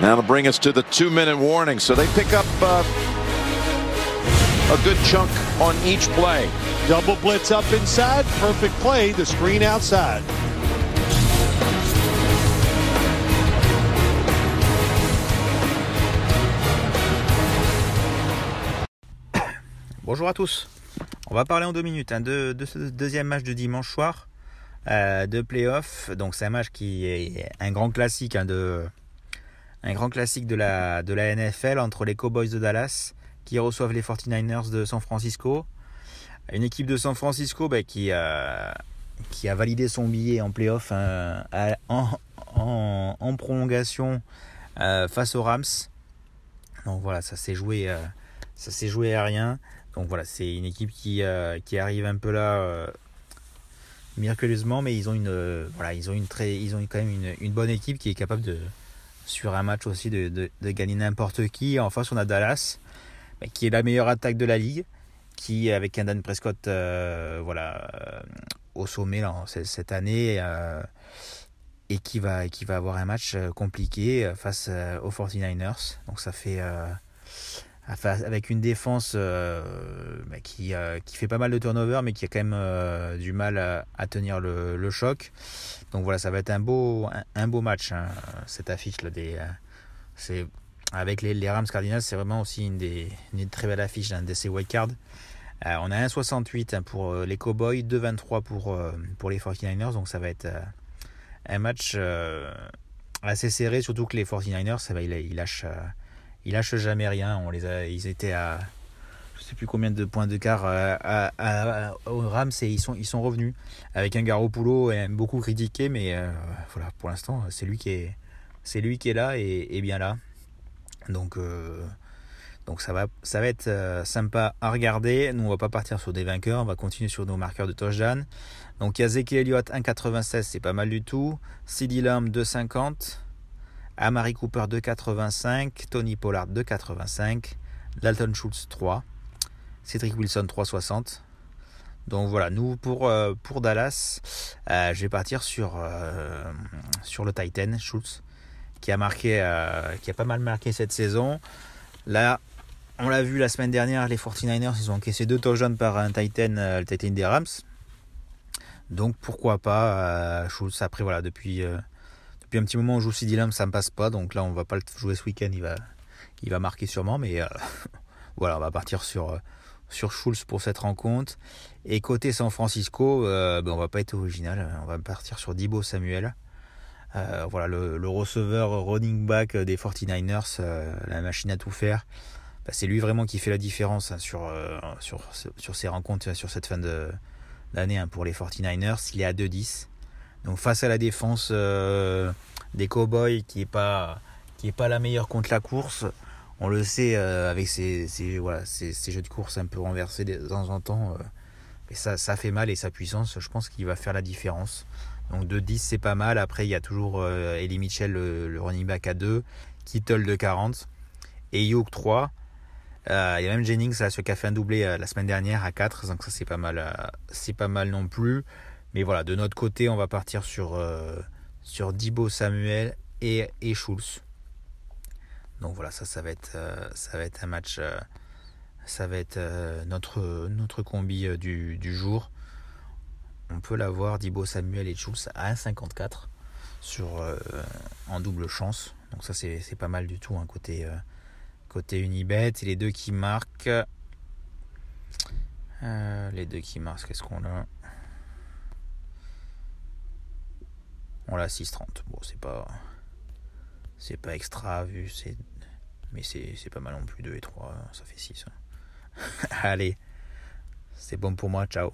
That'll bring us to the two-minute warning. So they pick up uh, a good chunk on each play. Double blitz up inside. Perfect play. The screen outside. Bonjour à tous. On va parler en deux minutes hein, de, de, ce deuxième match de dimanche soir euh, de playoff. Donc c'est un match qui est un grand classique hein, de un grand classique de la, NFL entre les Cowboys de Dallas qui reçoivent les 49ers de San Francisco. Une équipe de San Francisco bah, qui, a, validé son billet en playoff hein, en, prolongation euh, face aux Rams. Donc voilà, ça s'est joué, euh, joué à rien. Donc voilà, c'est une équipe qui, euh, qui arrive un peu là miraculeusement, mais ils ont très, ils quand même une, une, bonne équipe qui est capable de, sur un match aussi, de, de, gagner n'importe qui. En face, on a Dallas, bah, qui est la meilleure attaque de la ligue, qui avec un Dan Prescott, voilà, au sommet cette année. et qui va, qui va avoir un match compliqué face aux 49ers. Donc ça fait avec une défense euh, bah, qui, euh, qui, fait pas mal de turnover, mais qui a quand même euh, du mal à, tenir le, choc. Donc voilà, ça va être un beau, un, beau match, hein, cette affiche. Là, des, c'est, avec les, Rams Cardinals, c'est vraiment aussi une, des, une très belle affiche hein, de ces wildcards. Euh, on a 1,68 hein, pour les Cowboys, 2,23 pour, pour les 49ers, donc ça va être un match assez serré, surtout que les 49ers, ça va, ils lâchent ils lâchent jamais rien. On les a, ils étaient à je sais plus combien de points de quart à, à, aux Rams et ils sont, ils sont revenus avec un Garoppolo beaucoup critiqué, mais euh, voilà, pour l'instant c'est lui qui est, c'est lui qui est là et, bien là. Donc euh, donc ça va, ça va être euh, sympa à regarder. Nous on va pas partir sur des vainqueurs, on va continuer sur nos marqueurs de touchdown. Donc il y a Zeke Elliott 1,96, c'est pas mal du tout. CD Lamb 2,50. Amari Cooper 2,85, Tony Pollard 2,85, Dalton Schultz 3, Cedric Wilson 3,60. Donc voilà, nous pour, euh, Dallas, euh, je vais partir sur, euh, sur le Titan Schultz qui a marqué, qui a pas mal marqué cette saison. Là, on l'a vu la semaine dernière, les 49ers, ils ont encaissé deux touchdowns par un Titan, le Titan des Rams. Donc pourquoi pas Schultz après voilà depuis depuis un petit moment on joue CD Lamb, ça me passe pas, donc là on va pas le jouer ce week-end, il va, il va marquer sûrement, mais euh, voilà, on va partir sur, sur Schulz pour cette rencontre. Et côté San Francisco, euh, ben, on va pas être original, on va partir sur Dibo Samuel. Euh, voilà, le, receveur running back des 49ers, euh, la machine à tout faire. Ben, c'est lui vraiment qui fait la différence hein, sur, sur, sur ces rencontres, sur cette fin d'année hein, pour les 49ers. Il est à 2-10. Donc face à la défense euh, des Cowboys qui est pas la meilleure contre la course, on le sait euh, avec ces, jeux de course un peu renversés de temps en temps, euh, et ça fait mal et sa puissance, je pense qu'il va faire la différence. Donc de 10 c'est pas mal. Après il y a toujours euh, Ellie Mitchell le, running back à 2, Kittle de 40 et Yoke 3. Euh, il y a même Jennings là, qui a fait un doublé la semaine dernière à 4, donc ça c'est pas mal non plus. Mais voilà, de notre côté, on va partir sur, euh, Dibo Samuel et, et Schulz. Donc voilà, ça, ça va être, euh, ça va être un match, euh, ça va être euh, notre, notre combi du, jour. On peut l'avoir, Dibo Samuel et Schulz à 1,54 sur, en double chance. Donc ça, c'est pas mal du tout, hein, côté, côté Unibet. Et les deux qui marquent. les deux qui marquent, qu'est-ce qu'on a? L'a 6,30. Bon, c'est pas. C'est pas extra vu, c'est. Mais c'est pas mal non plus. 2 et 3, ça fait 6. Allez. C'est bon pour moi, ciao.